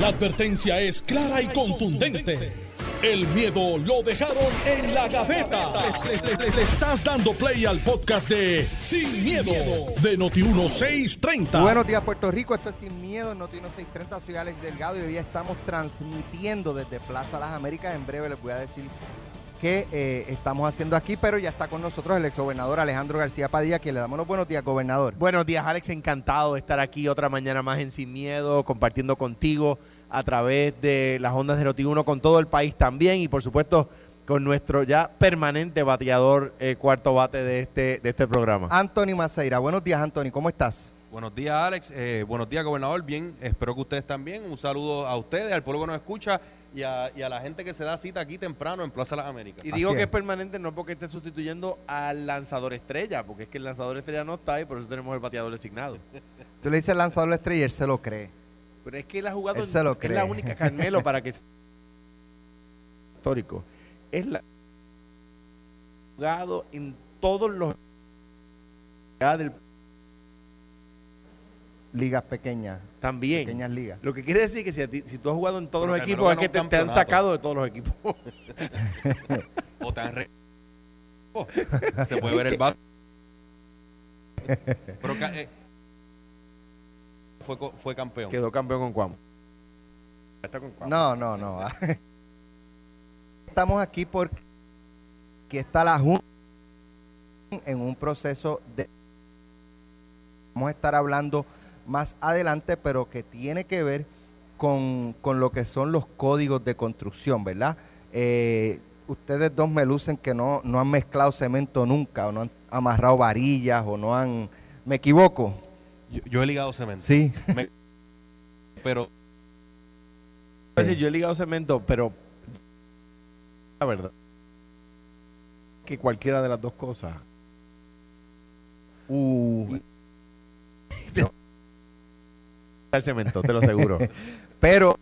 La advertencia es clara y contundente. El miedo lo dejaron en la gaveta. Le, estás dando play al podcast de Sin, miedo, de Noti1630. Buenos días, Puerto Rico. Esto es Sin Miedo, Notino 630. Soy Alex Delgado y hoy estamos transmitiendo desde Plaza Las Américas. En breve les voy a decir qué eh, estamos haciendo aquí, pero ya está con nosotros el exgobernador Alejandro García Padilla, quien le damos los buenos días, gobernador. Buenos días, Alex. Encantado de estar aquí otra mañana más en Sin Miedo, compartiendo contigo a través de las ondas de Noti1 con todo el país también y, por supuesto, con nuestro ya permanente bateador eh, cuarto bate de este, de este programa. Anthony Maceira. Buenos días, Anthony. ¿Cómo estás? Buenos días, Alex. Eh, buenos días, gobernador. Bien, espero que ustedes también. Un saludo a ustedes, al pueblo que nos escucha y a, y a la gente que se da cita aquí temprano en Plaza Las Américas. Y digo es. que es permanente no porque esté sustituyendo al lanzador estrella, porque es que el lanzador estrella no está y por eso tenemos el bateador designado. Tú le dices lanzador la estrella y él se lo cree. Pero es que él ha jugado, Él se lo es cree. la única Carmelo para que histórico. Es la jugado en todos los del Ligas pequeñas, también. pequeñas ligas. Lo que quiere decir que si, a ti- si tú has jugado en todos Pero los equipos es que te, te han sacado de todos los equipos. O tan re- Oh, Se puede ver el bate. Pero eh, fue, co- fue campeón. Quedó campeón con Cuamo. Está con Cuamo. No, no, no. Estamos aquí porque está la Junta en un proceso de... Vamos a estar hablando más adelante, pero que tiene que ver con, con lo que son los códigos de construcción, ¿verdad? Eh, ustedes dos me lucen que no, no han mezclado cemento nunca, o no han amarrado varillas, o no han... ¿Me equivoco? Yo, yo he ligado cemento. Sí. Pero Es decir, yo he ligado cemento, pero la verdad que cualquiera de las dos cosas. Uh, El cemento, te lo aseguro. Pero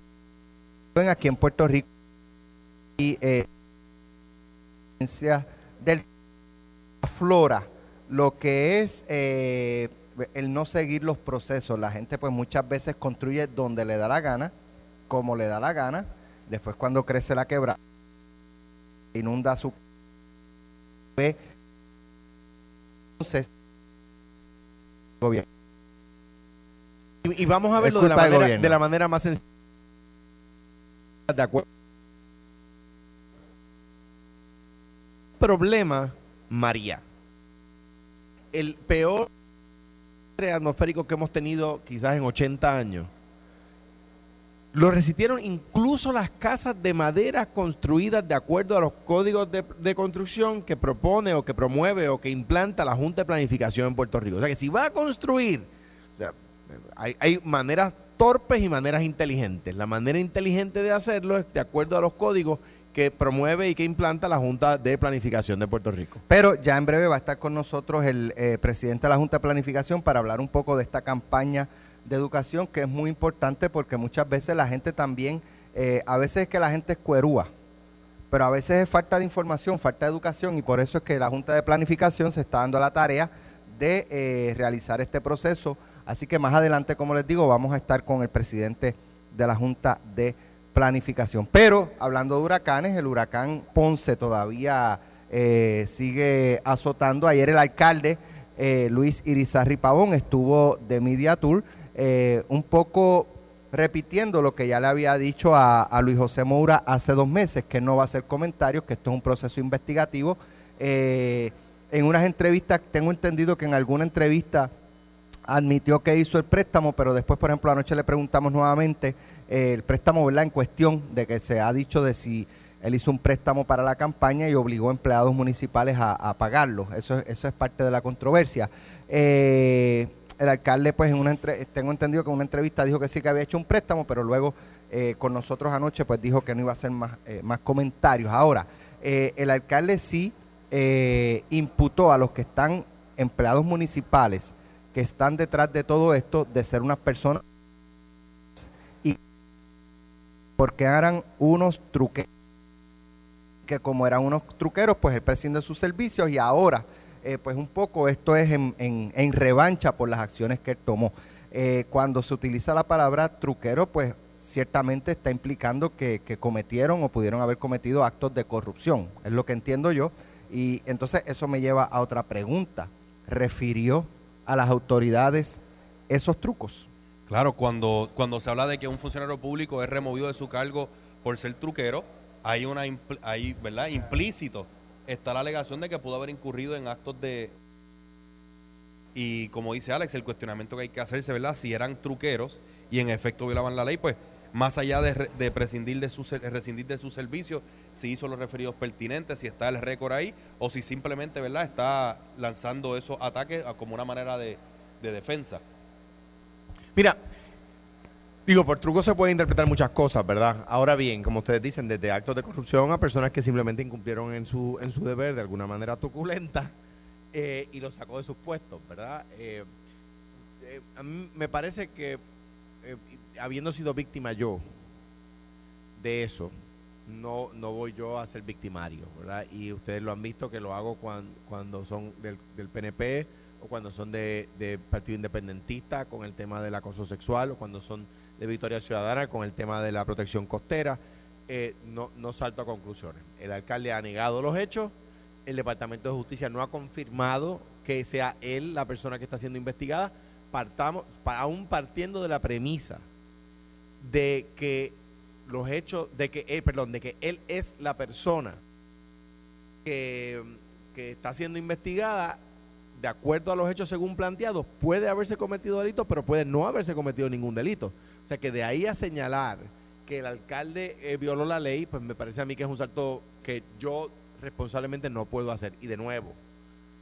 aquí en Puerto Rico y eh, del flora lo que es eh, el no seguir los procesos. La gente pues muchas veces construye donde le da la gana, como le da la gana. Después cuando crece la quebra, inunda su. Entonces, gobierno. Y, y vamos a verlo de la, manera, gobierno. de la manera más sencilla. De acuerdo. Problema, María. El peor atmosférico que hemos tenido quizás en 80 años. Lo resistieron incluso las casas de madera construidas de acuerdo a los códigos de, de construcción que propone o que promueve o que implanta la Junta de Planificación en Puerto Rico. O sea que si va a construir, o sea, hay, maneras torpes y maneras inteligentes. La manera inteligente de hacerlo es de acuerdo a los códigos que promueve y que implanta la Junta de Planificación de Puerto Rico. Pero ya en breve va a estar con nosotros el eh, presidente de la Junta de Planificación para hablar un poco de esta campaña de educación que es muy importante porque muchas veces la gente también, eh, a veces es que la gente es cuerúa, pero a veces es falta de información, falta de educación y por eso es que la Junta de Planificación se está dando la tarea de eh, realizar este proceso. Así que más adelante, como les digo, vamos a estar con el presidente de la Junta de Planificación. Pero hablando de huracanes, el huracán Ponce todavía eh, sigue azotando. Ayer el alcalde eh, Luis Irizarri Pavón estuvo de Media Tour, eh, un poco repitiendo lo que ya le había dicho a, Luis José Moura hace dos meses, que no va a hacer comentarios, que esto es un proceso investigativo. En unas entrevistas, tengo entendido que en alguna entrevista admitió que hizo el préstamo, pero después, por ejemplo, anoche le preguntamos nuevamente eh, el préstamo, ¿verdad? En cuestión de que se ha dicho de si él hizo un préstamo para la campaña y obligó a empleados municipales a, a pagarlo. Eso, es- parte de la controversia. Eh, el alcalde, pues, en una entre- tengo entendido que en una entrevista dijo que sí que había hecho un préstamo, pero luego eh, con nosotros anoche, pues, dijo que no iba a hacer más, eh, más comentarios. Ahora, el alcalde sí imputó a los que están empleados municipales que están detrás de todo esto de ser unas personas y porque eran unos truqueros que como eran unos truqueros pues él prescinde sus servicios y ahora eh, pues un poco esto es en, revancha por las acciones que él tomó Eh, cuando se utiliza la palabra truquero pues ciertamente está implicando que, que cometieron o pudieron haber cometido actos de corrupción, es lo que entiendo yo. Y entonces eso me lleva a otra pregunta. ¿Refirió a las autoridades esos trucos? Claro, cuando, cuando se habla de que un funcionario público es removido de su cargo por ser truquero, hay una hay, ¿verdad? implícito está la alegación de que pudo haber incurrido en actos de y como dice Alex, el cuestionamiento que hay que hacerse, ¿verdad? Si eran truqueros y en efecto violaban la ley, pues más allá de, de prescindir de su rescindir de su servicio, si hizo los referidos pertinentes, si está el récord ahí, o si simplemente, ¿verdad?, está lanzando esos ataques como una manera de, de defensa. Mira, digo, por truco se puede interpretar muchas cosas, ¿verdad? Ahora bien, como ustedes dicen, desde actos de corrupción a personas que simplemente incumplieron en su, en su deber de alguna manera truculenta eh, y los sacó de sus puestos, ¿verdad? Eh, eh, a mí me parece que, eh, habiendo sido víctima yo de eso, no, no voy yo a ser victimario, ¿verdad? Y ustedes lo han visto que lo hago cuan- cuando son del, del PNP o cuando son de, de Partido Independentista con el tema del acoso sexual o cuando son de Victoria Ciudadana con el tema de la protección costera, eh, no, no salto a conclusiones. El alcalde ha negado los hechos, el Departamento de Justicia no ha confirmado que sea él la persona que está siendo investigada, partamos, pa- aún partiendo de la premisa de que los hechos, de que él, perdón, de que él es la persona que, que está siendo investigada, de acuerdo a los hechos según planteados, puede haberse cometido delito, pero puede no haberse cometido ningún delito. O sea que de ahí a señalar que el alcalde eh, violó la ley, pues me parece a mí que es un salto que yo responsablemente no puedo hacer. Y de nuevo,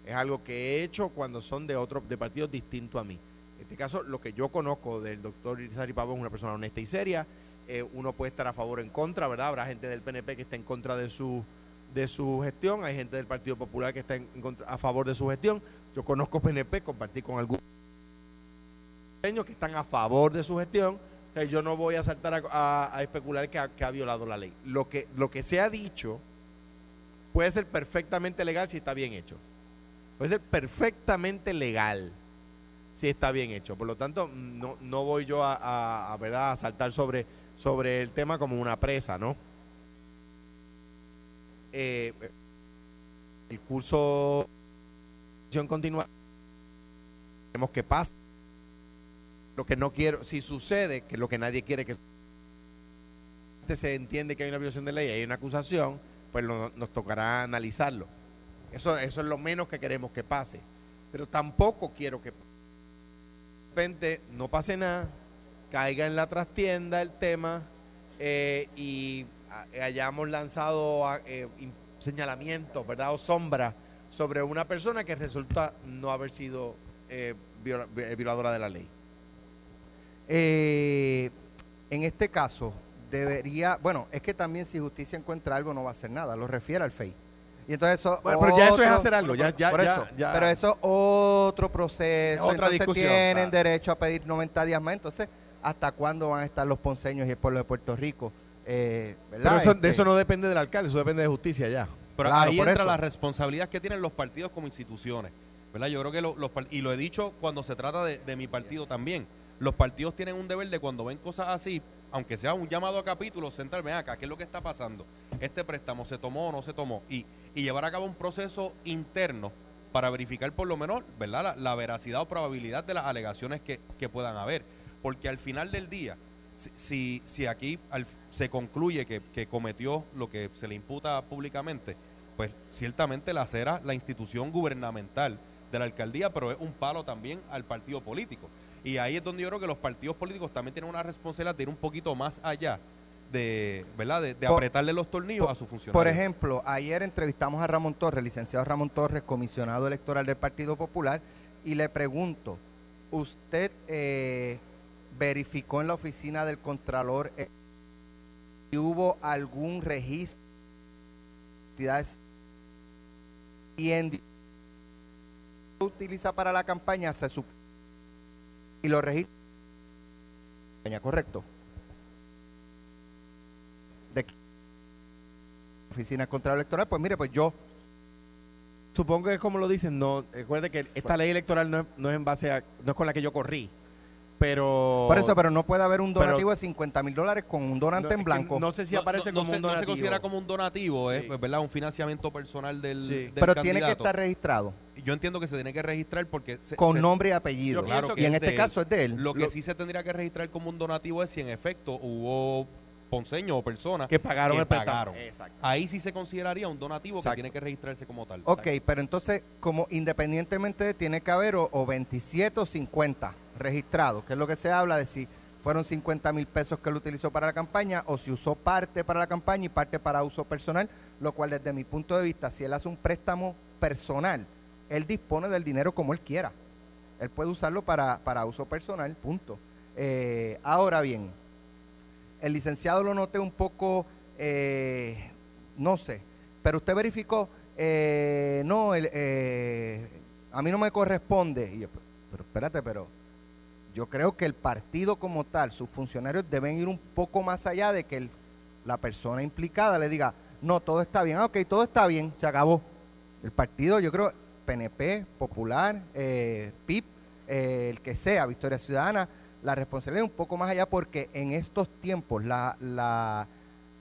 es algo que he hecho cuando son de otros de partidos distintos a mí. En este caso, lo que yo conozco del doctor Irizarry Pavón es una persona honesta y seria. Eh, uno puede estar a favor o en contra, ¿verdad? Habrá gente del PNP que está en contra de su de su gestión, hay gente del Partido Popular que está a favor de su gestión. Yo conozco PNP, compartí con algunos que están a favor de su gestión. Yo no voy a saltar a especular que ha, que ha violado la ley. Lo que, lo que se ha dicho puede ser perfectamente legal si está bien hecho. Puede ser perfectamente legal si está bien hecho. Por lo tanto, no, no voy yo a, ¿verdad? a saltar sobre, sobre el tema como una presa, ¿no? Eh, el curso de continua tenemos que pase. Lo que no quiero, si sucede, que lo que nadie quiere que se entiende que hay una violación de ley y hay una acusación, pues nos tocará analizarlo. Eso, eso es lo menos que queremos que pase. Pero tampoco quiero que de repente no pase nada, caiga en la trastienda el tema eh, y hayamos lanzado a- eh, señalamientos, ¿verdad? O sombra sobre una persona que resulta no haber sido eh, viola- vi- violadora de la ley. En este caso, debería, bueno, es que también si justicia encuentra algo no va a hacer nada, lo refiere al FEI. Y entonces eso Bueno, pero ya eso es hacer algo, ya- ya- por ya- eso, ya. pero eso otro proceso, Otra entonces discusión, tienen claro. derecho a pedir 90 días más, entonces ¿hasta cuándo van a estar los ponceños y el pueblo de Puerto Rico? Eh, ¿verdad? Pero eso, Este, de eso no depende del alcalde, eso depende de justicia ya. Pero Claro, ahí por entra eso. la responsabilidad que tienen los partidos como instituciones. ¿verdad? Yo creo que lo- los y lo he dicho cuando se trata de, de mi partido también. Los partidos tienen un deber de cuando ven cosas así, aunque sea un llamado a capítulo, sentarme acá, ¿qué es lo que está pasando? Este préstamo se tomó o no se tomó y, y llevar a cabo un proceso interno para verificar por lo menos, ¿verdad? La, veracidad o probabilidad de las alegaciones que, que puedan haber. Porque al final del día, si, si, aquí se concluye que, que cometió lo que se le imputa públicamente, pues ciertamente la será la institución gubernamental de la alcaldía, pero es un palo también al partido político. Y ahí es donde yo creo que los partidos políticos también tienen una responsabilidad de ir un poquito más allá de, ¿verdad? De, de Por- apretarle los tornillos por- a su funcionarios. Por ejemplo, ayer entrevistamos a Ramón Torres, licenciado Ramón Torres, comisionado electoral del Partido Popular, y le pregunto, ¿usted eh, verificó en la oficina del Contralor eh, si hubo algún registro de entidades y en utiliza para la campaña se y lo registra correcto oficina contra electoral pues mire pues yo Supongo que es como lo dicen, no, recuerde que esta ley electoral no es, no es en base a, no es con la que yo corrí. pero... Por eso, pero no puede haber un Pero- donativo de 50 mil dólares con un donante No, en blanco. No sé si No- aparece no- no como se, un no se donativo. considera como un donativo, es Sí. pues, ¿verdad? Un financiamiento personal del, Sí. del pero tiene que estar registrado Yo entiendo que se tiene que registrar porque... se- con se- nombre y apellido. Claro y en es este él. caso es de él. Lo que Lo- sí se tendría que registrar como un donativo es si en efecto hubo ponceño o persona Que pagaron que el préstamo. pagaron. Exacto. Ahí sí se consideraría un donativo Exacto. que tiene que registrarse como tal. Ok, pero entonces, como independientemente tiene que haber o, o 27 o 50 registrados, que es lo que se habla de si fueron 50 mil pesos que él utilizó para la campaña o si usó parte para la campaña y parte para uso personal, lo cual desde mi punto de vista, si él hace un préstamo personal, él dispone del dinero como él quiera. Él puede usarlo para, para uso personal, punto. Eh, ahora bien, el licenciado lo noté un poco, eh, no sé, pero usted verificó, eh, no, el, eh, a mí no me corresponde. Y yo, pero, espérate, pero yo creo que el partido como tal, sus funcionarios deben ir un poco más allá de que el- la persona implicada le diga, no, todo está bien, ah, ok, todo está bien, se acabó. El partido, yo creo, PNP, Popular, eh, PIP, eh, el que sea, Victoria Ciudadana, la responsabilidad es un poco más allá porque en estos tiempos la, la,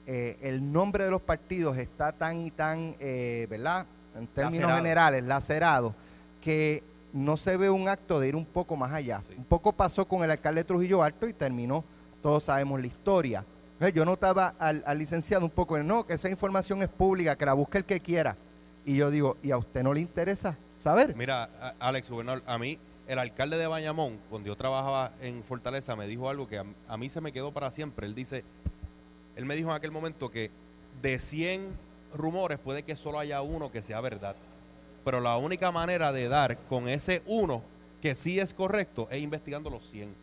eh, el nombre de los partidos está tan y tan, eh, ¿verdad? En términos Lacerado. generales, lacerado, que no se ve un acto de ir un poco más allá. Sí. Un poco pasó con el alcalde de Trujillo Alto y terminó, todos sabemos la historia. Yo notaba al, al licenciado un poco, no, que esa información es pública, que la busque el que quiera. Y yo digo, ¿y a usted no le interesa saber? Mira, Alex, a mí, el alcalde de Bayamón, cuando yo trabajaba en Fortaleza, me dijo algo que a, mí se me quedó para siempre. Él dice, él me dijo en aquel momento que de 100 rumores puede que solo haya uno que sea verdad. Pero la única manera de dar con ese uno que sí es correcto es investigando los 100.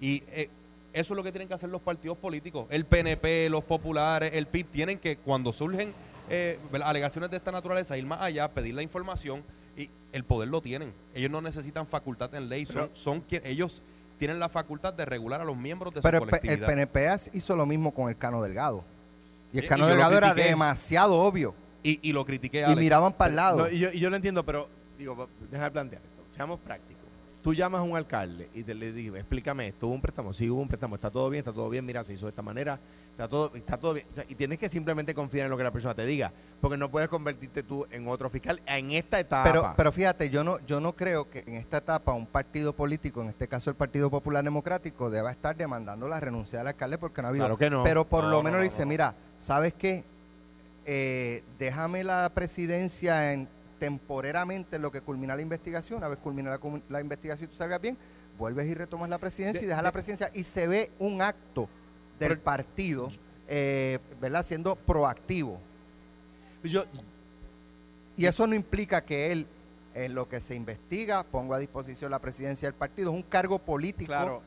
Y eh, eso es lo que tienen que hacer los partidos políticos. El PNP, los populares, el PIB, tienen que, cuando surgen eh, alegaciones de esta naturaleza, ir más allá, pedir la información y el poder lo tienen. Ellos no necesitan facultad en ley, son, Pero- son quien- ellos tienen la facultad de regular a los miembros de Pero su el, P- el colectividad. PNP hizo lo mismo con el Cano Delgado. Y el Eh, y Cano Delgado era demasiado obvio. y, y lo critiqué a Y miraban para el lado. No, y, yo, y yo lo entiendo, pero digo, déjame plantear esto. Seamos prácticos. Tú llamas a un alcalde y te le dices, explícame esto, hubo un préstamo, sí hubo un préstamo, está todo bien, está todo bien, mira, se hizo de esta manera, está todo, está todo bien. O sea, y tienes que simplemente confiar en lo que la persona te diga, porque no puedes convertirte tú en otro fiscal en esta etapa. Pero, pero fíjate, yo no, yo no creo que en esta etapa un partido político, en este caso el Partido Popular Democrático, deba estar demandando la renuncia del alcalde porque no ha habido. claro que no. Pero por No, lo no, menos no, dice, mira, ¿sabes qué? Eh, déjame la presidencia en temporeramente en lo que culmina la investigación. Una vez culmina la, la investigación y tú salgas bien, vuelves y retomas la presidencia De- y dejas de- la presidencia y se ve un acto del Pero- partido, eh, ¿verdad? Siendo proactivo. Yo, Y eso no implica que él, en lo que se investiga, ponga a disposición la presidencia del partido. Es un cargo político. claro,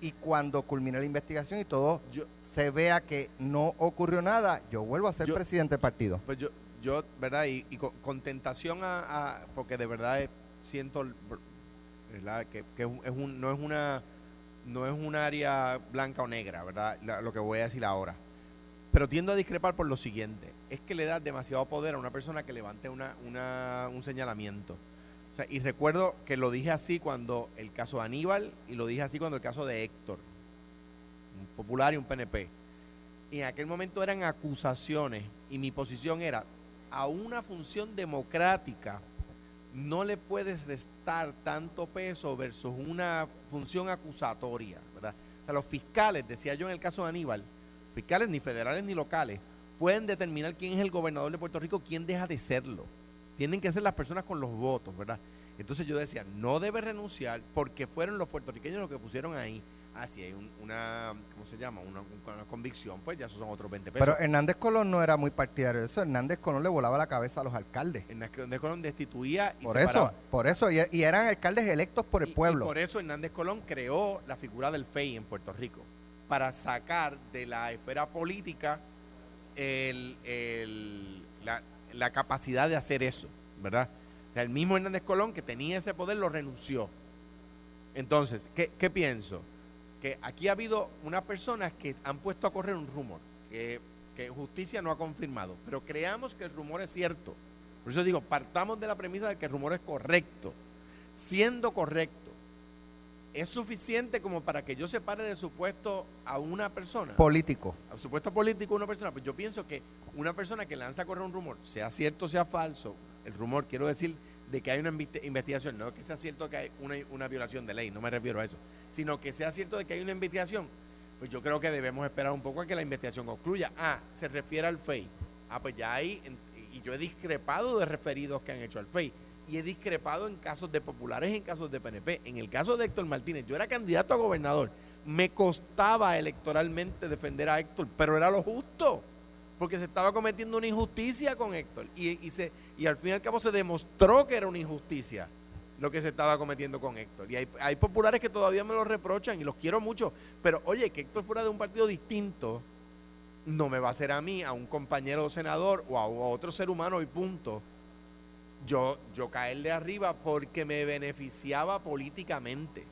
Y cuando culmine la investigación y todo yo, se vea que no ocurrió nada, yo vuelvo a ser Yo- presidente del partido. Pues yo, yo ¿verdad? Y, con, tentación a, porque de verdad siento, ¿verdad? Que, que es un- no es una, no es un área blanca o negra, ¿verdad? Lo que voy a decir ahora. Pero tiendo a discrepar por lo siguiente, es que le da demasiado poder a una persona que levante una, un señalamiento. Y recuerdo que lo dije así cuando el caso de Aníbal y lo dije así cuando el caso de Héctor, un popular y un PNP. Y en aquel momento eran acusaciones y mi posición era, a una función democrática no le puedes restar tanto peso versus una función acusatoria, ¿verdad? O sea, los fiscales, decía yo en el caso de Aníbal, fiscales ni federales ni locales, pueden determinar quién es el gobernador de Puerto Rico, quién deja de serlo. Tienen que ser las personas con los votos, ¿verdad? Entonces yo decía, no debe renunciar porque fueron los puertorriqueños los que pusieron ahí. Ah, si hay un- una, ¿cómo se llama? Una, una convicción, pues ya esos son otros 20 pesos. Pero Hernández Colón no era muy partidario de eso. Hernández Colón le volaba la cabeza a los alcaldes. Hernández Colón destituía y Por eso, por eso. Y, y eran alcaldes electos por el Y- y pueblo. por eso Hernández Colón creó la figura del FEI en Puerto Rico, para sacar de la esfera política el- el- la, la capacidad de hacer eso, ¿verdad? O sea, el mismo Hernández Colón que tenía ese poder lo renunció. Entonces, ¿qué, qué pienso? Que aquí ha habido unas personas que han puesto a correr un rumor, que, que justicia no ha confirmado, pero creamos que el rumor es cierto. Por eso digo, partamos de la premisa de que el rumor es correcto. Siendo correcto, ¿es suficiente como para que yo separe de su puesto a una persona? Político. a su puesto político a una persona. Pues yo pienso que una persona que lanza a correr un rumor, sea cierto o sea falso, el rumor, quiero decir, de que hay una investigación, no que sea cierto que hay una, violación de ley, no me refiero a eso, sino que sea cierto de que hay una investigación, pues yo creo que debemos esperar un poco a que la investigación concluya. Ah, se refiere al FEI. Ah, pues ya en- y yo he discrepado de referidos que han hecho al FEI. Y he discrepado en casos de populares en casos de PNP. En el caso de Héctor Martínez, yo era candidato a gobernador. Me costaba electoralmente defender a Héctor, pero era lo justo. Porque se estaba cometiendo una injusticia con Héctor. Y, se, y al fin y al cabo se demostró que era una injusticia lo que se estaba cometiendo con Héctor. Y hay, populares que todavía me lo reprochan y los quiero mucho. Pero oye, que Héctor fuera de un partido distinto, no me va a hacer a mí, a un compañero senador o a, o a otro ser humano y punto. Yo, yo caerle arriba porque me beneficiaba políticamente.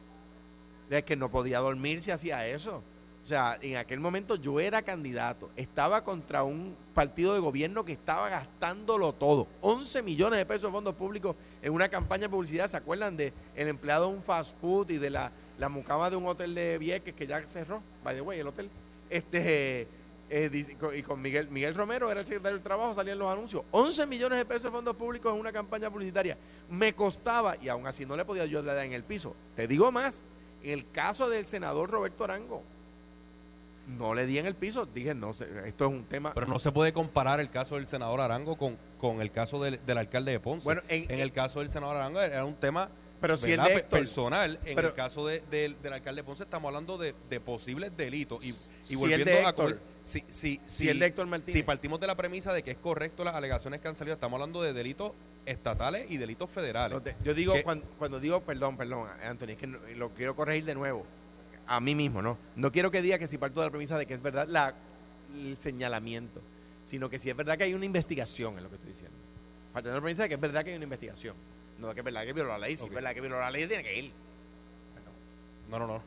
Es que no podía dormir si hacía eso. O sea, en aquel momento yo era candidato, estaba contra un partido de gobierno que estaba gastándolo todo. 11 millones de pesos de fondos públicos en una campaña de publicidad. ¿Se acuerdan de el empleado de un fast food y de la, la mucama de un hotel de Vieques que ya cerró? By the way, el hotel. Este, eh, y con Miguel, Miguel Romero era el secretario del Trabajo, salían los anuncios. 11 millones de pesos de fondos públicos en una campaña publicitaria. Me costaba, y aún así no le podía yo dar en el piso. Te digo más, en el caso del senador Roberto Arango, no le di en el piso. Dije, no, sé, esto es un tema. Pero no se puede comparar el caso del senador Arango con, con el caso del, del alcalde de Ponce. Bueno, en- en, el caso del senador Arango era un tema pero si el ¿verdad? de Pe- Héctor- personal. En Pero- el caso de- del, del alcalde de Ponce estamos hablando de, de posibles delitos. Y, y Si el volviendo de a... Héctor- Si, si, si el de Héctor Martínez. si partimos de la premisa de que es correcto las alegaciones que han salido, estamos hablando de delitos estatales y delitos federales. No yo digo, Que- cuando, cuando digo, perdón, perdón, Anthony, es que lo quiero corregir de nuevo. A mí mismo, ¿no? No quiero que diga que si parto de la premisa de que es verdad la, el señalamiento, sino que si es verdad que hay una investigación, es lo que estoy diciendo. Partiendo de la premisa de que es verdad que hay una investigación. No de que es verdad que violó la ley. Si Ok. es verdad que violó la ley, tiene que ir. No, no, no.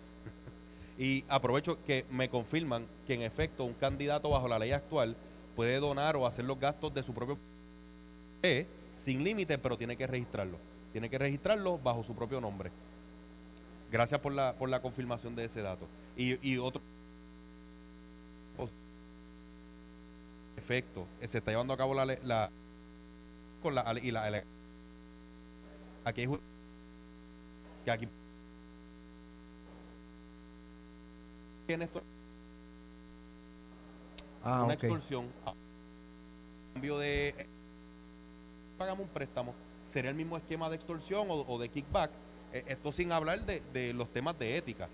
y aprovecho que me confirman que en efecto un candidato bajo la ley actual puede donar o hacer los gastos de su propio sin límite, pero tiene que registrarlo. Tiene que registrarlo bajo su propio nombre. Gracias por la, por la confirmación de ese dato. Y, y otro efecto, eh, se está llevando a cabo la, la con la y la, ele- aquí hay que aquí tiene esto Ah, una ok. extorsión a cambio de pagamos un préstamo sería el mismo esquema de extorsión o, o de kickback esto sin hablar de, los temas de ética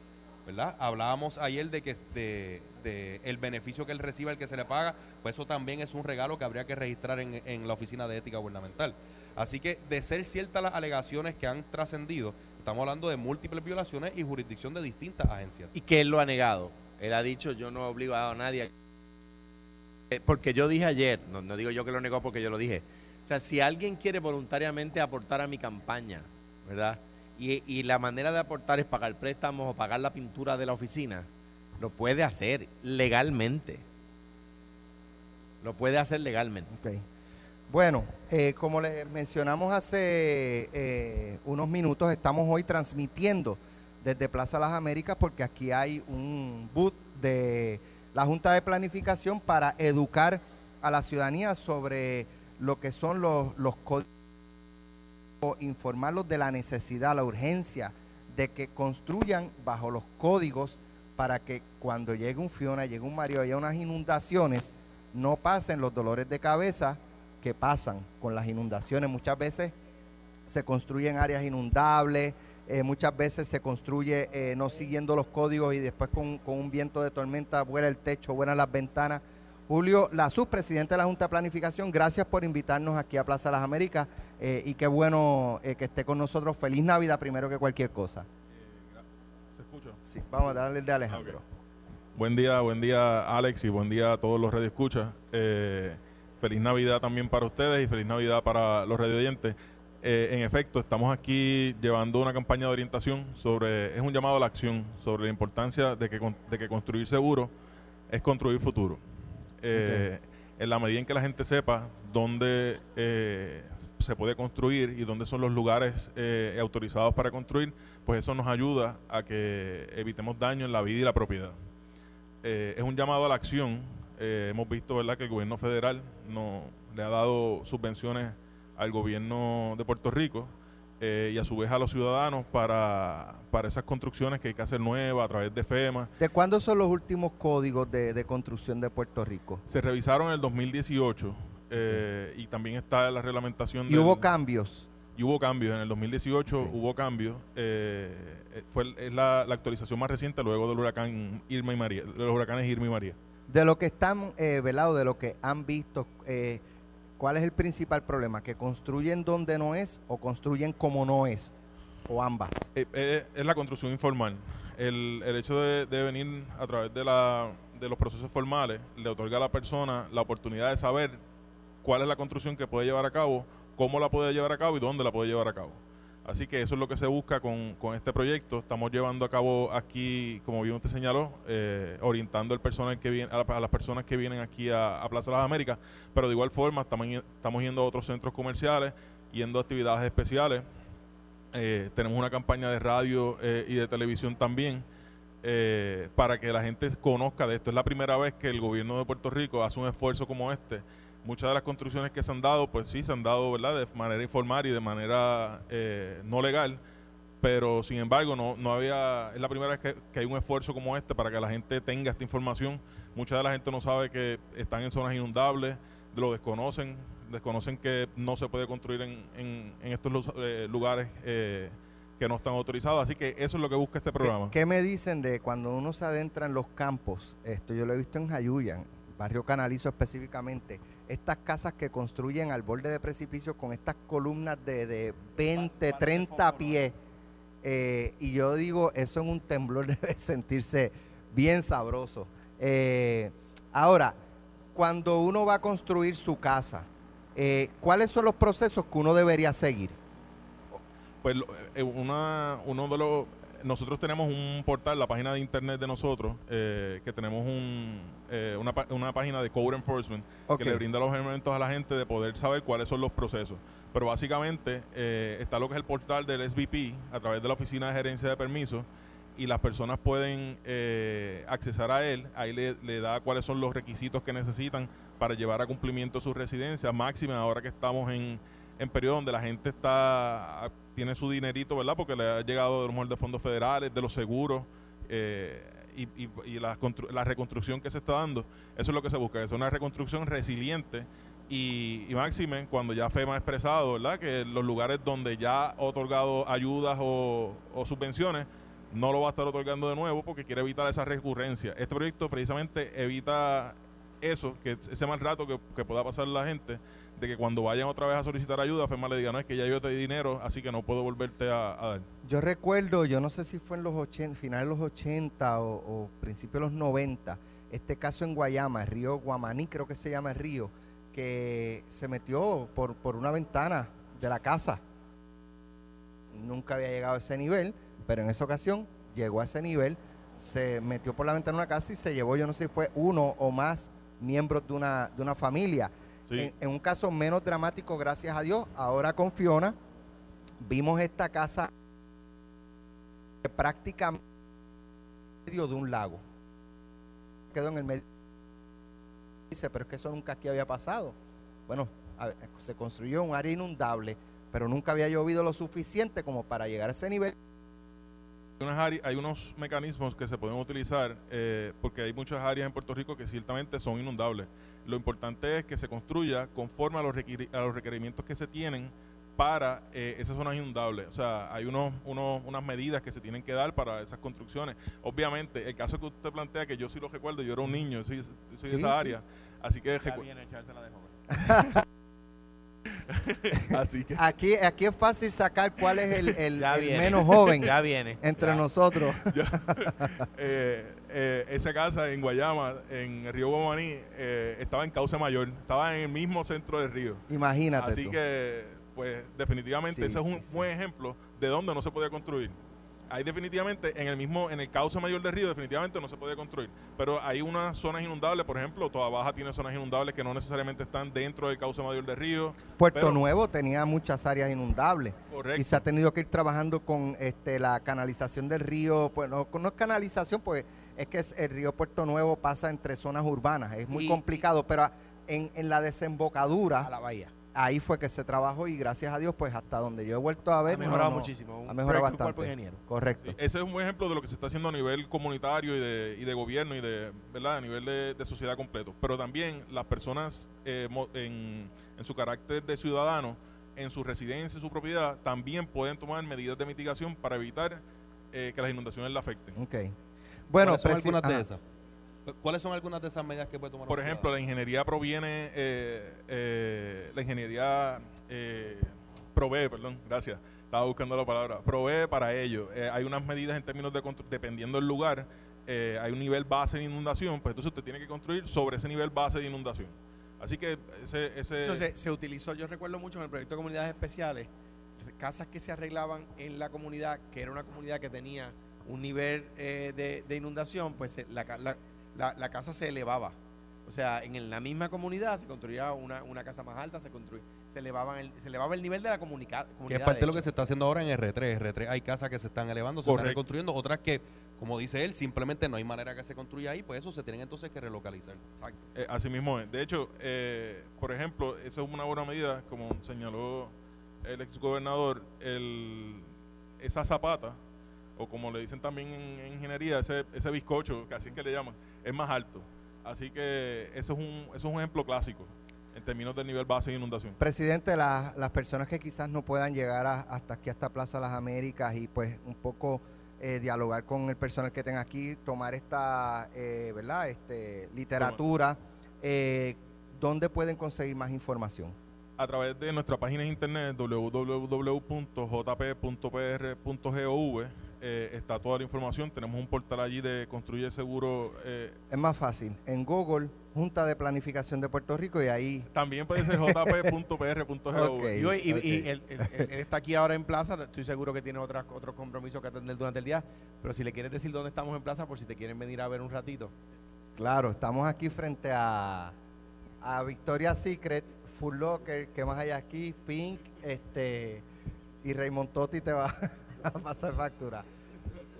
verdad hablábamos ayer de que el beneficio que él recibe el que se le paga pues eso también es un regalo que habría que registrar en, la oficina de ética gubernamental así que de ser ciertas las alegaciones que han trascendido estamos hablando de múltiples violaciones y jurisdicción de distintas agencias Y que él lo ha negado. Él ha dicho, yo no he obligado a nadie. Eh, Porque yo dije ayer, no, no digo yo que lo negó porque yo lo dije. O sea, si alguien quiere voluntariamente aportar a mi campaña, ¿verdad? Y, la manera de aportar es pagar préstamos o pagar la pintura de la oficina, lo puede hacer legalmente. Lo puede hacer legalmente. Bueno, eh, como les mencionamos hace eh, unos minutos, estamos hoy transmitiendo desde Plaza Las Américas porque aquí hay un booth de la Junta de Planificación para educar a la ciudadanía sobre lo que son los, los códigos, informarlos de la necesidad, la urgencia de que construyan bajo los códigos para que cuando llegue un Fiona, llegue un Mario, haya unas inundaciones, no pasen los dolores de cabeza que pasan con las inundaciones. Muchas veces se construyen áreas inundables, eh, muchas veces se construye eh, no siguiendo los códigos y después con, con un viento de tormenta vuela el techo, vuelan las ventanas. Julio, la subpresidenta de la Junta de Planificación, gracias por invitarnos aquí a Plaza Las Américas eh, y qué bueno eh, que esté con nosotros. Feliz Navidad primero que cualquier cosa. ¿Se escucha? Sí, vamos a darle el de Alejandro. Buen día, buen día Alex y buen día a todos los radio escuchas. feliz Navidad también para ustedes y feliz Navidad para los radio oyentes. Eh, en efecto, estamos aquí llevando una campaña de orientación sobre, es un llamado a la acción sobre la importancia de que, de que construir seguro es construir futuro. Eh, en la medida en que la gente sepa dónde eh, se puede construir y dónde son los lugares eh, autorizados para construir, pues eso nos ayuda a que evitemos daño en la vida y la propiedad. Es un llamado a la acción. Hemos visto ¿verdad? que el gobierno federal no, le ha dado subvenciones al gobierno de Puerto Rico eh, y a su vez a los ciudadanos para, para esas construcciones que hay que hacer nuevas a través de FEMA. ¿De cuándo son los últimos códigos de, de construcción de Puerto Rico? Se revisaron en el 2018 eh, y también está la reglamentación. ¿Y del- hubo cambios? y hubo cambios. En el 2018 Sí. hubo cambios. eh, fue es la, la actualización más reciente luego del huracán Irma y María, de los huracanes Irma y María. De lo que están eh, velados, de lo que han visto, eh, ¿cuál es el principal problema? ¿Que construyen donde no es o construyen como no es? ¿O ambas? Eh, eh, es la construcción informal. El, el hecho de, de venir a través de, la, de los procesos formales le otorga a la persona la oportunidad de saber cuál es la construcción que puede llevar a cabo, cómo la puede llevar a cabo y dónde la puede llevar a cabo. Así que eso es lo que se busca con, con este proyecto. Estamos llevando a cabo aquí, como bien usted señaló, eh, orientando al personal que viene, a, la- a las personas que vienen aquí a, a Plaza Las Américas, pero de igual forma estamos, estamos yendo a otros centros comerciales, yendo a actividades especiales. Eh, tenemos una campaña de radio eh, y de televisión también para que la gente conozca de esto. Es la primera vez que el gobierno de Puerto Rico hace un esfuerzo como este. Muchas de las construcciones que se han dado, pues sí, se han dado ¿verdad? de manera informal y de manera eh, no legal, pero sin embargo no, no había, es la primera vez que, que hay un esfuerzo como este para que la gente tenga esta información. Mucha de la gente no sabe que están en zonas inundables, lo desconocen, desconocen que no se puede construir en, en- en estos eh, lugares eh, que no están autorizados. Así que eso es lo que busca este programa. ¿Qué, qué me dicen de cuando uno se adentra en los campos? Esto yo lo he visto en Jayuya, en barrio Canalizo específicamente. Estas casas que construyen al borde de precipicio con estas columnas de, de 20, 30 pies. Eh, y yo digo, eso en un temblor debe sentirse bien sabroso. Eh, ahora, cuando uno va a construir su casa, eh, ¿cuáles son los procesos que uno debería seguir? Pues una, uno de los nosotros tenemos un portal, la página de internet de nosotros, eh, que tenemos un, eh, una, una página de code enforcement que le brinda los elementos a la gente de poder saber cuáles son los procesos. Pero básicamente eh, está lo que es el portal del SBP a través de la Oficina de Gerencia de Permisos y las personas pueden eh, accesar a él. Ahí le, le da cuáles son los requisitos que necesitan para llevar a cumplimiento su residencia máxima ahora que estamos en, en periodo donde la gente está tiene su dinerito, ¿verdad? Porque le ha llegado de lo mejor de fondos federales, de los seguros eh, y, y- y la, constru- la reconstrucción que se está dando. Eso es lo que se busca, es una reconstrucción resiliente y, y máxime cuando ya FEMA ha expresado, ¿verdad? Que los lugares donde ya ha otorgado ayudas o, subvenciones no lo va a estar otorgando de nuevo porque quiere evitar esa recurrencia. Este proyecto precisamente evita eso, que ese mal rato que pueda pasar la gente, de que cuando vayan otra vez a solicitar ayuda, FEMA le diga, no, es que ya yo te di dinero, así que no puedo volverte a, dar. Yo recuerdo, yo no sé si fue en los 80, finales de los 80 o, o principios de los 90, este caso en Guayama, río Guamaní, creo que se llama el río, que se metió por, por una ventana de la casa. Nunca había llegado a ese nivel, pero en esa ocasión llegó a ese nivel, se metió por la ventana de una casa y se llevó, yo no sé si fue uno o más miembros de una, de una familia. En, un caso menos dramático, gracias a Dios, ahora con Fiona, vimos esta casa que prácticamente en medio de un lago. Quedó en el medio. Dice, pero es que eso nunca aquí había pasado. Bueno, se construyó un área inundable, pero nunca había llovido lo suficiente como para llegar a ese nivel. Hay unas áreas- hay unos mecanismos que se pueden utilizar eh, porque hay muchas áreas en Puerto Rico que ciertamente son inundables. Lo importante es que se construya conforme a los, a los requerimientos que se tienen para eh, esas zonas inundables. O sea, hay unos, unos, unas medidas que se tienen que dar para esas construcciones. Obviamente, el caso que usted plantea, que yo sí lo recuerdo, yo era un niño, soy, soy de esa sí. área. Así que, de joven. así que Aquí, aquí es fácil sacar cuál es el, el- Ya el viene. menos joven Ya viene. entre Ya. nosotros. eh, eh, esa casa en Guayama, en el río Guamaní, eh, estaba en Cauce Mayor, estaba en el mismo centro del río. Imagínate Así tú. que, pues, definitivamente Sí, ese es un sí. buen ejemplo de donde no se podía construir. Hay definitivamente, en el mismo, en el cauce mayor del río, definitivamente no se puede construir. Pero hay unas zonas inundables, por ejemplo, Toda Baja tiene zonas inundables que no necesariamente están dentro del cauce mayor del río. Puerto pero- Nuevo tenía muchas áreas inundables Correcto. y se ha tenido que ir trabajando con este, la canalización del río. Pues no, no es canalización, pues es que es- el río Puerto Nuevo pasa entre zonas urbanas. Es muy Y- complicado, pero en, en la desembocadura, a la bahía. Ahí fue que se trabajó y gracias a Dios, pues hasta donde yo he vuelto a ver, Ha mejorado no, muchísimo. Ha mejorado bastante. ingeniero. Correcto. Sí, ese es un buen ejemplo de lo que se está haciendo a nivel comunitario y de, y de gobierno y de, ¿verdad? A nivel de, de sociedad completo. Pero también las personas eh, en, en su carácter de ciudadano, en su residencia, en su propiedad, también pueden tomar medidas de mitigación para evitar eh, que las inundaciones la afecten. Ok. Bueno, ¿Cuáles son presi- algunas de esas? ¿Cuáles son algunas de esas medidas que puede tomar Por ejemplo, la ingeniería proviene, eh, eh, la ingeniería eh, provee, perdón, gracias, estaba buscando la palabra, provee para ello. Eh, hay unas medidas en términos de, dependiendo del lugar, eh, hay un nivel base de inundación, pues entonces usted tiene que construir sobre ese nivel base de inundación. Así que ese... ese Eso se, se utilizó, yo recuerdo mucho en el proyecto de comunidades especiales, casas que se arreglaban en la comunidad, que era una comunidad que tenía un nivel eh, de, de inundación, pues se- la, la- la- la casa se elevaba. O sea, en la misma comunidad se construía una, una casa más alta, se construía, se elevaban el, se elevaba el nivel de la comunica- comunidad. Que es parte de lo que se está haciendo ahora en R3. R3 hay casas que se están elevando, se están Correcto. reconstruyendo, otras que, como dice él, simplemente no hay manera que se construya ahí, pues eso se tienen entonces que relocalizar. Exacto. Eh, así mismo es. De hecho, eh, por ejemplo, esa es una buena medida, como señaló el ex gobernador, el, esa zapata, o como le dicen también en, en ingeniería, ese, ese bizcocho, que así es que le llaman, es más alto. Así que eso es un, eso es un ejemplo clásico en términos del nivel base de inundación. Presidente, la- las personas que quizás no puedan llegar a- hasta aquí, hasta Plaza Las Américas y pues un poco eh, dialogar con el personal que tenga aquí, tomar esta, eh, ¿verdad? Este, literatura, eh, ¿dónde pueden conseguir más información? a través de nuestra página de internet www.jp.pr.gov eh, está toda la información. Tenemos un portal allí de Construye Seguro. eh, Es más fácil, en Google, Junta de Planificación de Puerto Rico y ahí... también puede ser jp.pr.gov. Y, hoy- y- y ok. él, él- él- él está aquí ahora en plaza, estoy seguro que tiene otras, otros compromisos que atender durante el día, pero si le quieres decir dónde estamos en plaza, por si te quieren venir a ver un ratito. Claro, estamos aquí frente a, a Victoria's Secret, Full Locker, ¿qué más hay aquí? Pink, este, y Raymond Totti te va a pasar factura.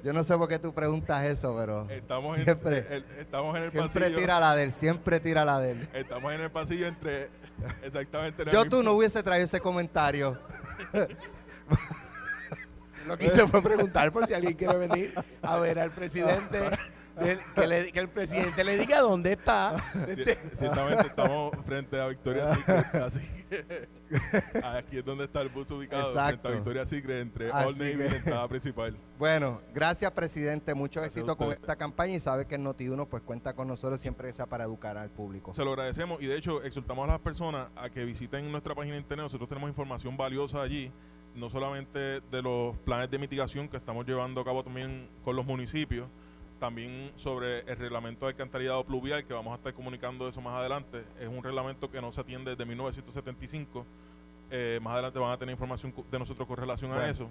Yo no sé por qué tú preguntas eso, pero Estamos, siempre, en, el, estamos en el siempre pasillo. tira la de él, siempre tira la de él. Estamos en el pasillo entre. Exactamente. Yo tú no hubiese traído ese comentario. Lo que hice fue preguntar por si alguien quiere venir a ver al presidente, del- que, le- que el presidente le diga dónde está. Ciertamente estamos frente a Victoria Secret, así que aquí es donde está el bus ubicado, Exacto. frente a Victoria Secret, entre Así Old Navy y la entrada principal. Bueno, gracias presidente, mucho Gracias éxito con esta campaña y sabe que el Noti1 pues cuenta con nosotros siempre que sea para educar al público. Se lo agradecemos y de hecho exhortamos a las personas a que visiten nuestra página de internet. Nosotros tenemos información valiosa allí, no solamente de los planes de mitigación que estamos llevando a cabo también con los municipios, también sobre el reglamento de alcantarillado pluvial, que vamos a estar comunicando eso más adelante. Es un reglamento que no se atiende desde 1975. Eh, más adelante van a tener información de nosotros con relación a eso.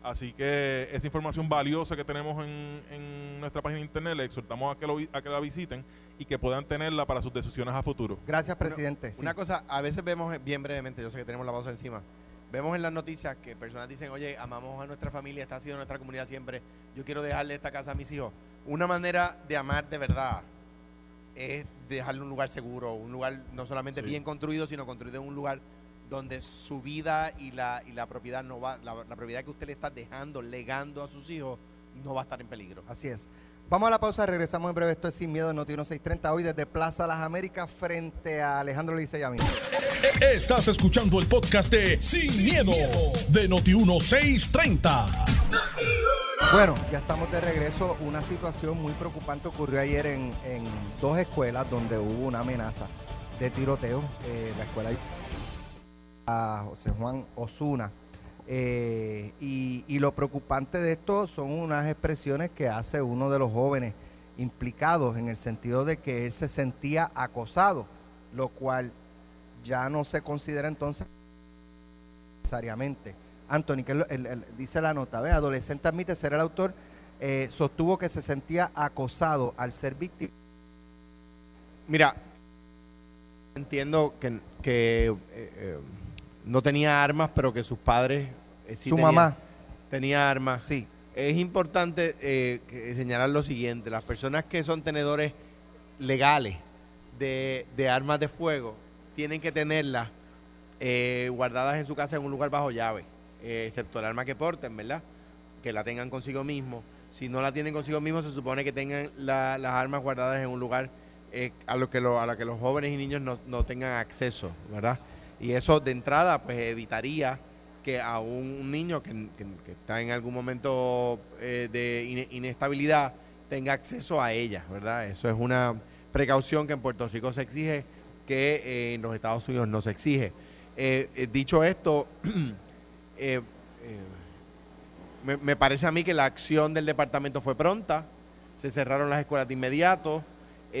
Así que esa información valiosa que tenemos en, en nuestra página de internet, le exhortamos a que, lo, a que la visiten y que puedan tenerla para sus decisiones a futuro. Gracias presidente. Sí. Una cosa, a veces vemos, eh, bien brevemente, yo sé que tenemos la pausa encima, vemos en las noticias que personas dicen, oye, amamos a nuestra familia, esta ha sido nuestra comunidad siempre, yo quiero dejarle esta casa a mis hijos. Una manera de amar de verdad es dejarle un lugar seguro, un lugar no solamente Sí. bien construido, sino construido en un lugar donde su vida y la, y la propiedad no va, la, la propiedad que usted le está dejando, legando a sus hijos, no va a estar en peligro. Así es. Vamos a la pausa, regresamos en breve. Esto es Sin Miedo de Noti 630 hoy desde Plaza Las Américas frente a Alejandro Licey a mí. Estás escuchando el podcast de Sin, miedo, de Noti 1630. Bueno, ya estamos de regreso. Una situación muy preocupante ocurrió ayer en, en dos escuelas donde hubo una amenaza de tiroteo. Eh, la escuela a José Juan Osuna. Eh, y, y lo preocupante de esto son unas expresiones que hace uno de los jóvenes implicados en el sentido de que él se sentía acosado, lo cual ya no se considera entonces necesariamente Anthony, que dice la nota, ¿ve? adolescente admite ser el autor, eh, sostuvo que se sentía acosado al ser víctima. Mira, entiendo que, que, eh, no tenía armas, pero que sus padres eh, sí Su tenían- mamá, tenía armas. sí. Es importante eh, señalar lo siguiente, las personas que son tenedores legales de, de armas de fuego tienen que tenerlas eh, guardadas en su casa en un lugar bajo llave, eh, excepto el arma que porten, ¿verdad? Que la tengan consigo mismo. Si no la tienen consigo mismo, se supone que tengan la- las armas guardadas en un lugar eh, a lo que lo- a la que los jóvenes y niños no, no tengan acceso, ¿verdad? Y eso de entrada, pues evitaría que a un, niño que, está en algún momento eh, de ine- inestabilidad tenga acceso a ella, ¿verdad? Eso es una precaución que en Puerto Rico se exige, que eh, en los Estados Unidos no se exige. Eh, dicho esto, me, parece a mí que la acción del departamento fue pronta, se cerraron las escuelas de inmediato,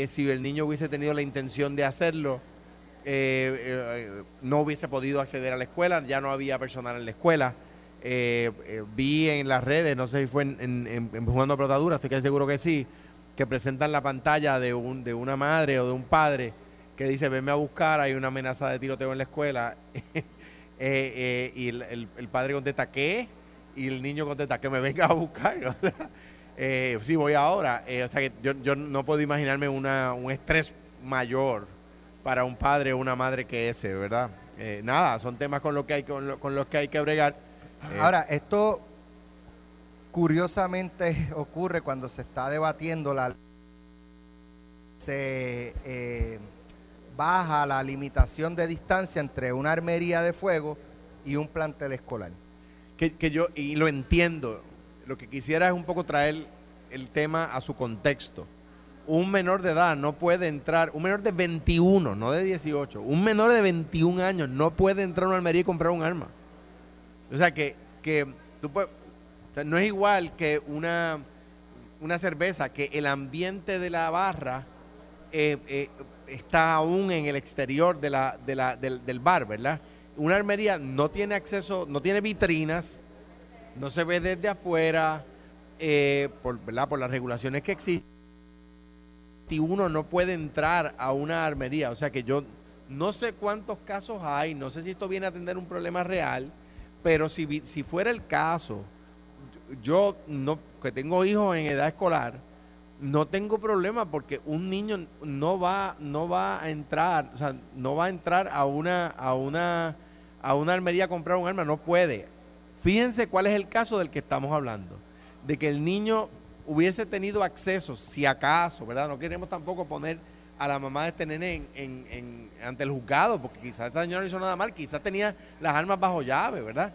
si el niño hubiese tenido la intención de hacerlo, eh, eh, no hubiese podido acceder a la escuela, ya no había personal en la escuela. Eh, vi en las redes, no sé si fue en, en- en- Jugando Protadura, estoy casi seguro que sí, que presentan la pantalla de, un, de una madre o de un padre que dice, venme a buscar, hay una amenaza de tiroteo en la escuela. Y el, el- padre contesta, ¿qué? Y el niño contesta, que me venga a buscar. Sí, voy ahora. O sea que yo, yo no puedo imaginarme una, un estrés mayor para un padre o una madre que ese, ¿verdad? Eh, nada, son temas con, lo que hay, con, lo- con los que hay que bregar. Eh, Ahora, esto curiosamente ocurre cuando se está debatiendo la se eh, baja la limitación de distancia entre una armería de fuego y un plantel escolar. que, que yo, y lo entiendo, lo que quisiera es un poco traer el tema a su contexto. Un menor de edad no puede entrar, un menor de 21, no de 18, un menor de 21 años no puede entrar a una almería y comprar un arma. O sea que, que tú puedes- no es igual que una, una cerveza, que el ambiente de la barra eh, eh, está aún en el exterior de la- del, del bar, ¿verdad? Una armería no tiene acceso, no tiene vitrinas, no se ve desde afuera, eh, por, ¿verdad? por las regulaciones que existen. Y uno no puede entrar a una armería. O sea que yo no sé cuántos casos hay, no sé si esto viene a atender un problema real, pero si, si fuera el caso, yo no, que tengo hijos en edad escolar, no tengo problema porque un niño no va, no va a entrar, o sea, no va a entrar a una, a una, a una armería a comprar un arma, no puede. Fíjense cuál es el caso del que estamos hablando, de que el niño hubiese tenido acceso, si acaso, ¿verdad? No queremos tampoco poner a la mamá de este nene en, en- ante el juzgado, porque quizás esa señora no hizo nada mal, quizás tenía las armas bajo llave, ¿verdad?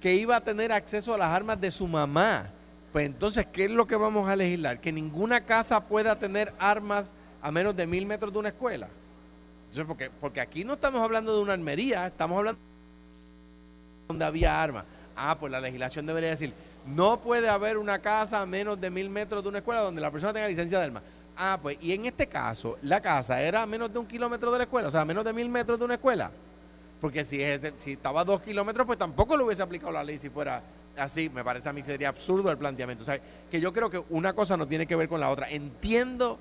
Que iba a tener acceso a las armas de su mamá. Pues entonces, ¿qué es lo que vamos a legislar? Que ninguna casa pueda tener armas a menos de mil metros de una escuela. Entonces, porque, porque aquí no estamos hablando de una armería, estamos hablando donde había armas. Ah, pues la legislación debería decir, no puede haber una casa a menos de mil metros de una escuela donde la persona tenga licencia de armas. Ah, pues, y en este caso, la casa era a menos de un kilómetro de la escuela, o sea, a menos de mil metros de una escuela. Porque si, estaba a dos kilómetros, pues tampoco le hubiese aplicado la ley si fuera así. Me parece a mí que sería absurdo el planteamiento. O sea, que yo creo que una cosa no tiene que ver con la otra. Entiendo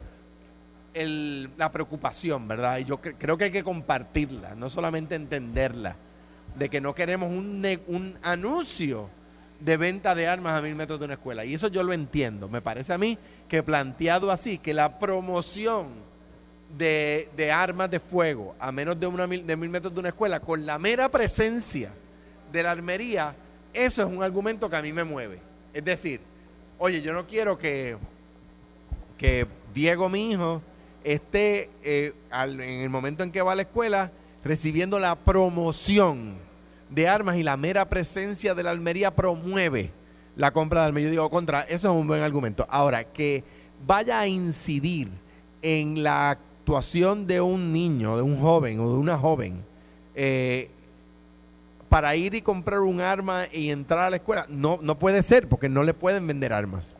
la preocupación, ¿verdad? Y yo cre- creo que hay que compartirla, no solamente entenderla, de que no queremos un anuncio de venta de armas a mil metros de una escuela. Y eso yo lo entiendo. Me parece a mí que planteado así, que la promoción de, de armas de fuego a menos de, una mil, de mil metros de una escuela, con la mera presencia de la armería, eso es un argumento que a mí me mueve. Es decir, oye, yo no quiero que, que Diego, mi hijo, esté eh, al- en el momento en que va a la escuela recibiendo la promoción de armas y la mera presencia de la almería promueve la compra de armas. Yo digo, contra, eso es un buen argumento. Ahora, que vaya a incidir en la actuación de un niño, de un joven o de una joven, eh, para ir y comprar un arma y entrar a la escuela, no, no puede ser, porque no le pueden vender armas.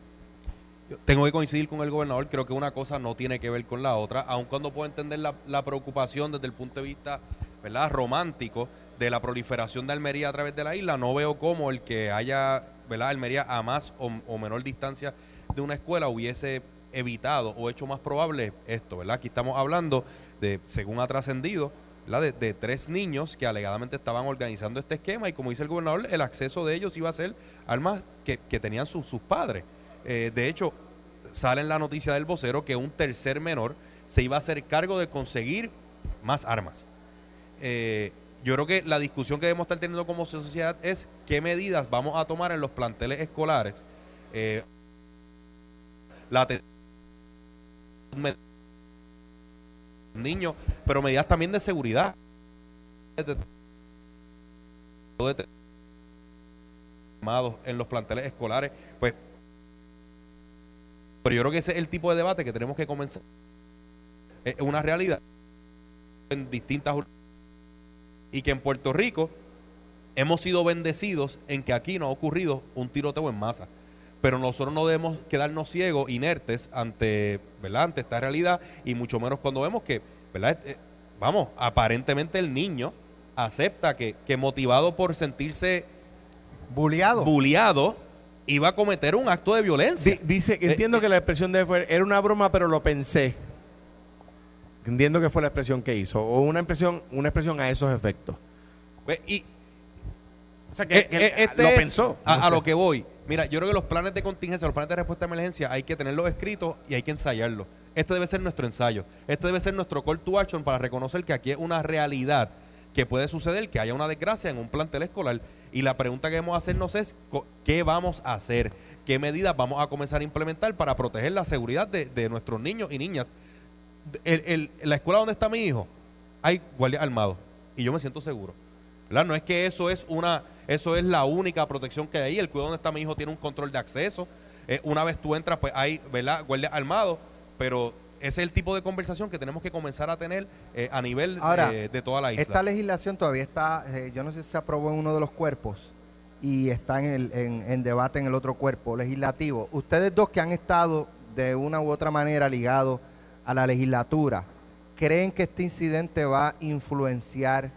Yo Tengo que coincidir con el gobernador, creo que una cosa no tiene que ver con la otra, aun cuando puedo entender la, la preocupación desde el punto de vista ¿verdad? romántico, de la proliferación de Almería a través de la isla, no veo cómo el que haya, ¿verdad? Almería a más o, o menor distancia de una escuela hubiese evitado o hecho más probable esto, ¿verdad? Aquí estamos hablando de, según ha trascendido. De, de tres niños que alegadamente estaban organizando este esquema y como dice el gobernador, el acceso de ellos iba a ser armas que, que tenían sus- sus padres. Eh, de hecho, sale en la noticia del vocero que un tercer menor se iba a hacer cargo de conseguir más armas. Eh, yo creo que la discusión que debemos estar teniendo como sociedad es qué medidas vamos a tomar en los planteles escolares. Eh, la niños, pero medidas también de seguridad. En los planteles escolares, pues pero yo creo que ese es el tipo de debate que tenemos que comenzar. Es una realidad en distintas y que en Puerto Rico hemos sido bendecidos en que aquí no ha ocurrido un tiroteo en masa. Pero nosotros no debemos quedarnos ciegos, inertes ante, ¿verdad? ante esta realidad y mucho menos cuando vemos que, ¿verdad? Eh, vamos, aparentemente el niño acepta que, que motivado por sentirse Buleado. bulliado iba a cometer un acto de violencia. Di- dice, entiendo eh, que la expresión de fue, era una broma, pero lo pensé. Entiendo que fue la expresión que hizo. O una expresión, una expresión a esos efectos. Pues, y O sea, Eh, eh, este lo es pensó. A, No a sé. lo que voy. Mira, yo creo que los planes de contingencia, los planes de respuesta a emergencia, hay que tenerlos escritos y hay que ensayarlos. Este debe ser nuestro ensayo. Este debe ser nuestro call to action para reconocer que aquí es una realidad que puede suceder, que haya una desgracia en un plantel escolar. Y la pregunta que debemos hacernos es, ¿qué vamos a hacer? ¿Qué medidas vamos a comenzar a implementar para proteger la seguridad de, de nuestros niños y niñas? El- el- en la escuela donde está mi hijo, hay guardias armados y yo me siento seguro. ¿verdad? No es que eso es una, eso es la única protección que hay ahí. El cuidado donde está mi hijo tiene un control de acceso. Eh, una vez tú entras, pues hay, ¿verdad? Guardias armados, pero ese es el tipo de conversación que tenemos que comenzar a tener eh, a nivel Ahora, eh, de toda la isla. Esta legislación todavía está, yo no sé si se aprobó en uno de los cuerpos y está en, el, en, en debate en el otro cuerpo legislativo. Ustedes dos que han estado de una u otra manera ligados a la legislatura, ¿creen que este incidente va a influenciar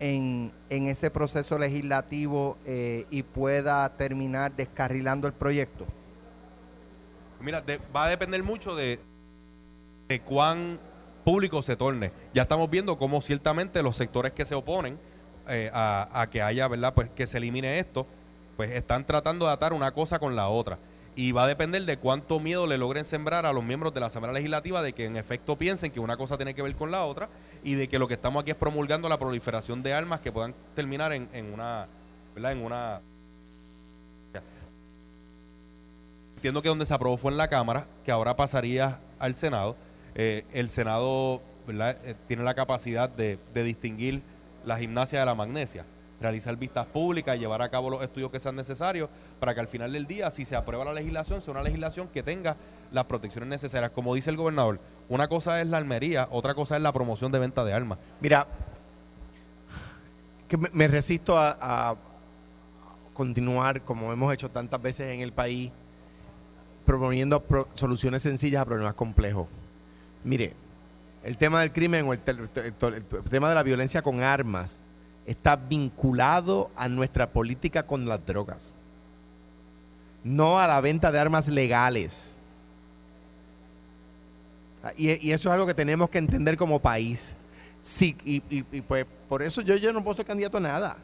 en, en ese proceso legislativo eh, y pueda terminar descarrilando el proyecto? Mira, de- va a depender mucho de, de cuán público se torne. Ya estamos viendo cómo ciertamente los sectores que se oponen eh, a, a que haya, ¿verdad? Pues que se elimine esto, pues están tratando de atar una cosa con la otra. Y va a depender de cuánto miedo le logren sembrar a los miembros de la Asamblea Legislativa de que en efecto piensen que una cosa tiene que ver con la otra y de que lo que estamos aquí es promulgando la proliferación de armas que puedan terminar en, una. En una Entiendo que donde se aprobó fue en la Cámara, que ahora pasaría al Senado. Eh, el Senado. Eh, tiene la capacidad de distinguir la gimnasia de la magnesia, realizar vistas públicas y llevar a cabo los estudios que sean necesarios para que al final del día, si se aprueba la legislación, sea una legislación que tenga las protecciones necesarias. Como dice el gobernador, una cosa es la almería, otra cosa es la promoción de venta de armas. Mira, que me, resisto a, continuar como hemos hecho tantas veces en el país, proponiendo pro- soluciones sencillas a problemas complejos. Mire, el tema del crimen o el- el tema de la violencia con armas está vinculado a nuestra política con las drogas, no a la venta de armas legales. Ah, Y, eso es algo que tenemos que entender como país. Sí, y pues por eso yo, yo no puedo ser candidato a nada.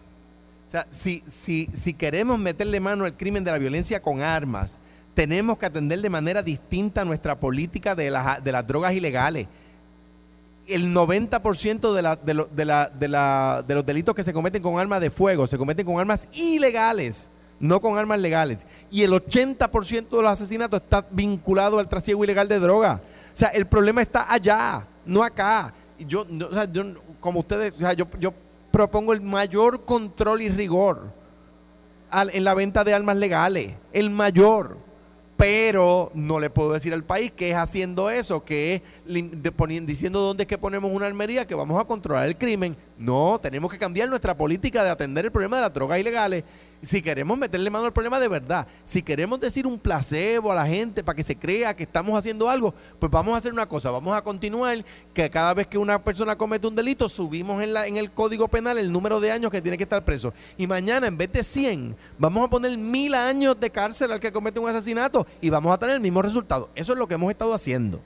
O sea, si, si, si queremos meterle mano al crimen de la violencia con armas, tenemos que atender de manera distinta nuestra política de las, de las drogas ilegales. El 90% de, la, de, de, la, de, la, de los delitos que se cometen con armas de fuego se cometen con armas ilegales, no con armas legales. Y el 80% de los asesinatos está vinculado al trasiego ilegal de droga. O sea, el problema está allá, no acá. Yo, no, o sea, yo, como ustedes, o sea, yo, yo propongo el mayor control y rigor al- en la venta de armas legales, el mayor. Pero no le puedo decir al país que es haciendo eso, que es diciendo dónde es que ponemos una armería, que vamos a controlar el crimen. No, tenemos que cambiar nuestra política de atender el problema de las drogas ilegales. Si queremos meterle mano al problema de verdad, si queremos decir un placebo a la gente para que se crea que estamos haciendo algo, pues vamos a hacer una cosa, vamos a continuar que cada vez que una persona comete un delito, subimos en, el código penal el número de años que tiene que estar preso. Y mañana, en vez de 100, vamos a poner mil años de cárcel al que comete un asesinato y vamos a tener el mismo resultado. Eso es lo que hemos estado haciendo.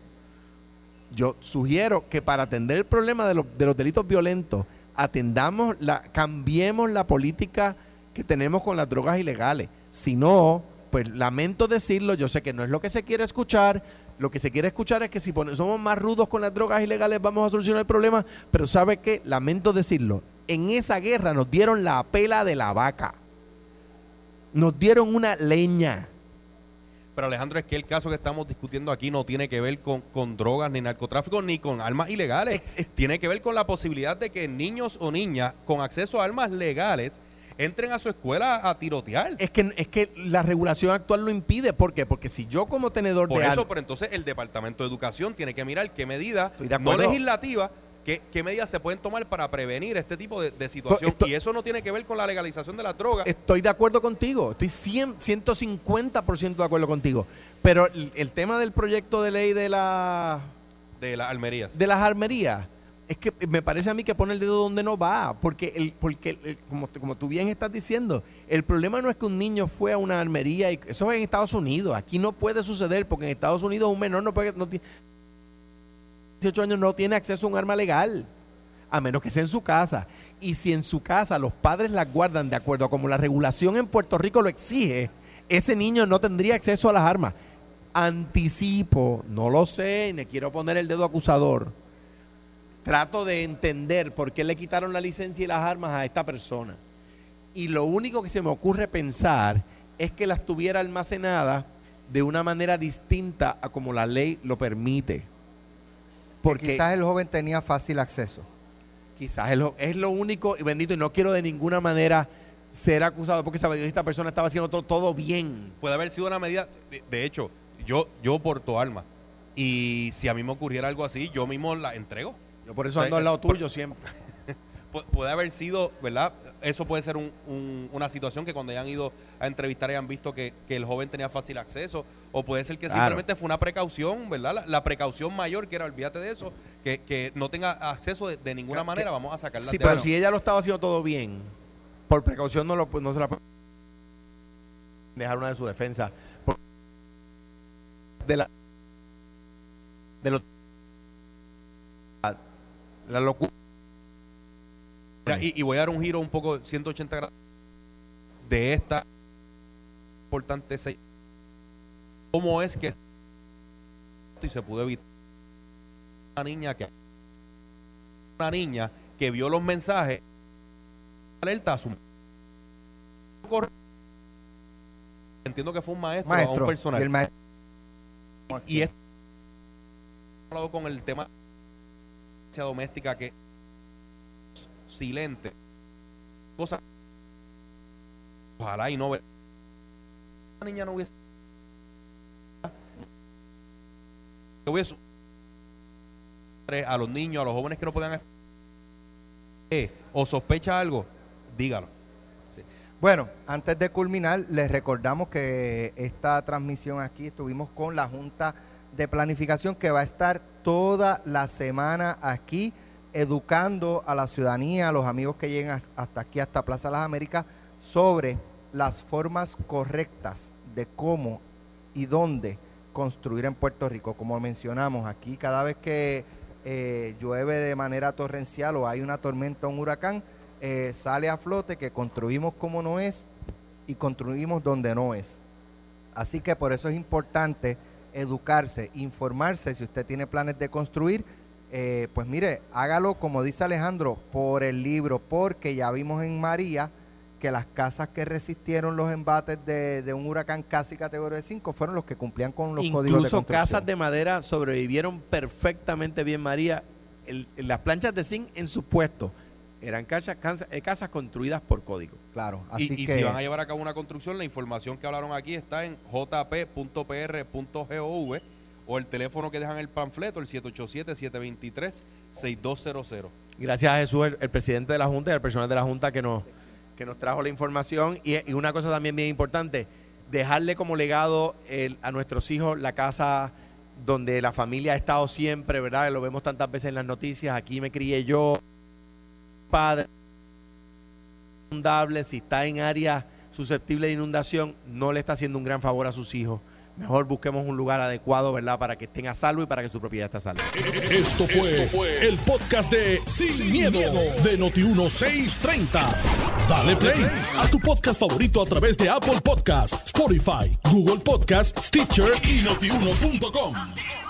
Yo sugiero que para atender el problema de los delitos violentos, atendamos la, cambiemos la política que tenemos con las drogas ilegales. Si no, pues lamento decirlo, yo sé que no es lo que se quiere escuchar. Lo que se quiere escuchar es que si somos más rudos con las drogas ilegales vamos a solucionar el problema. Pero ¿sabe qué? Lamento decirlo. En esa guerra nos dieron la pela de la vaca. Nos dieron una leña. Pero Alejandro, es que el caso que estamos discutiendo aquí no tiene que ver con, con drogas ni narcotráfico ni con armas ilegales. Tiene que ver con la posibilidad de que niños o niñas con acceso a armas legales entren a su escuela a tirotear. Es que, es que la regulación actual lo impide. ¿Por qué? Porque si yo como tenedor Por de eso, armas... pero entonces el Departamento de Educación tiene que mirar qué de no acuerdo. Qué, qué medidas se pueden tomar para prevenir este tipo de, de situación. Y eso no tiene que ver con la legalización de las drogas. Estoy de acuerdo contigo, estoy 100, 150% de acuerdo contigo. Pero el, el tema del proyecto de ley de, la, de las almerías. de las armerías es que me parece a mí que pone el dedo donde no va, porque, el, porque el- como, como tú bien estás diciendo, el problema no es que un niño fue a una armería, y eso es en Estados Unidos, aquí no puede suceder porque en Estados Unidos un menor no puede, no 18 años no tiene acceso a un arma legal, a menos que sea en su casa. Y si en su casa los padres la guardan de acuerdo a como la regulación en Puerto Rico lo exige, ese niño no tendría acceso a las armas. Anticipo, no lo sé, me quiero poner el dedo acusador. Trato de entender por qué le quitaron la licencia y las armas a esta persona. Y lo único que se me ocurre pensar es que las tuviera almacenadas de una manera distinta a como la ley lo permite. Porque quizás el joven tenía fácil acceso. quizás es lo, es lo único, y bendito, y no quiero de ninguna manera ser acusado porque sabe Dios, esta persona estaba haciendo todo, todo bien. Puede haber sido una medida, de, de hecho, yo, yo porto armas. Y si a mí me ocurriera algo así, yo mismo la entrego. Yo por eso O sea, ando al lado por- tuyo siempre. Pu- puede haber sido, ¿verdad? Eso puede ser un- un- una situación que cuando hayan ido a entrevistar hayan visto que, que el joven tenía fácil acceso, o puede ser que Claro. simplemente fue una precaución, ¿verdad? La, la precaución mayor que era, olvídate de eso, que, que no tenga acceso de, de ninguna Que- manera, vamos a sacarla Sí, de pero mano. si ella lo estaba haciendo todo bien, por precaución no, lo, no se la puede dejar una de su defensa. Por- de la de lo- la locura. Y, y voy a dar un giro un poco 180 grados de esta importante se- cómo es que y se pudo evitar una niña que una niña que vio los mensajes alerta a su entiendo que fue un maestro, o a un Maestro. personal Y el maestro. y esto con el tema de violencia doméstica que silente. Cosas. Ojalá y no la niña no hubiese que hubiese a los niños a los jóvenes que no puedan eh, o sospecha algo dígalo. Bueno, antes de culminar, les recordamos que esta transmisión aquí estuvimos con la Junta de Planificación que va a estar toda la semana aquí educando a la ciudadanía, a los amigos que lleguen has- hasta aquí, hasta Plaza Las Américas, sobre las formas correctas de cómo y dónde construir en Puerto Rico. Como mencionamos aquí, cada vez que eh, llueve de manera torrencial o hay una tormenta, un huracán, eh, sale a flote que construimos como no es y construimos donde no es. Así que por eso es importante educarse, informarse. Si usted tiene planes de construir, eh, pues mire, hágalo como dice Alejandro, por el libro, porque ya vimos en María que las casas que resistieron los embates de, de un huracán casi categoría 5 fueron los que cumplían con los códigos de Incluso construcción. casas de madera sobrevivieron perfectamente bien, María. El- las planchas de zinc en su puesto eran casas, casas, eh, construidas por código. Claro, y, así y que si van a llevar a cabo una construcción, la información que hablaron aquí está en jp.pr.gov o el teléfono que dejan el panfleto, el 787-723-6200. Gracias a Jesús, el, el presidente de la Junta y al personal de la Junta que nos, que nos trajo la información. Y, una cosa también bien importante, dejarle como legado el- a nuestros hijos la casa donde la familia ha estado siempre, ¿verdad? Lo vemos tantas veces en las noticias. Aquí me crié yo, padre, si está en área susceptible de inundación, no le está haciendo un gran favor a sus hijos. Mejor busquemos un lugar adecuado, ¿verdad? Para que estén a salvo y para que su propiedad esté a salvo. Esto fue, el podcast de Sin, miedo, de Noti1630. Dale play a tu podcast favorito a través de Apple Podcasts, Spotify, Google Podcasts, Stitcher y notiuno.com.